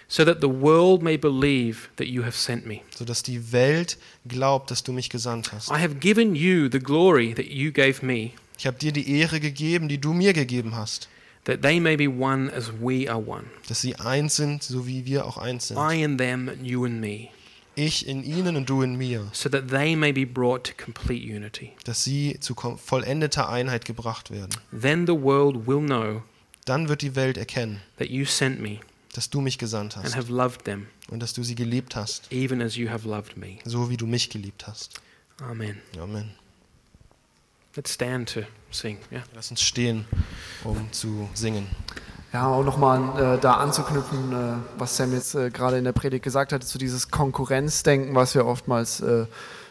so that the world may believe that you have sent me. sodass die Welt glaubt, dass du mich gesandt hast. I have given you the glory that you gave me, Ich habe dir die Ehre gegeben, die du mir gegeben hast, that they may be one as we are one. dass sie eins sind, so wie wir auch eins sind. I in them and you in me, Ich in ihnen und du in mir, so that they may be brought to complete unity. dass sie zu vollendeter Einheit gebracht werden. Then the world will know Dann wird die Welt erkennen, that you sent me dass du mich gesandt and hast have loved them, und dass du sie geliebt hast, even as you have loved me. so wie du mich geliebt hast. Amen. Amen. Let's stand to sing. Yeah. Lass uns stehen, um zu singen. Ja, auch nochmal äh, da anzuknüpfen, äh, was Sam jetzt äh, gerade in der Predigt gesagt hat, zu dieses Konkurrenzdenken, was wir oftmals äh,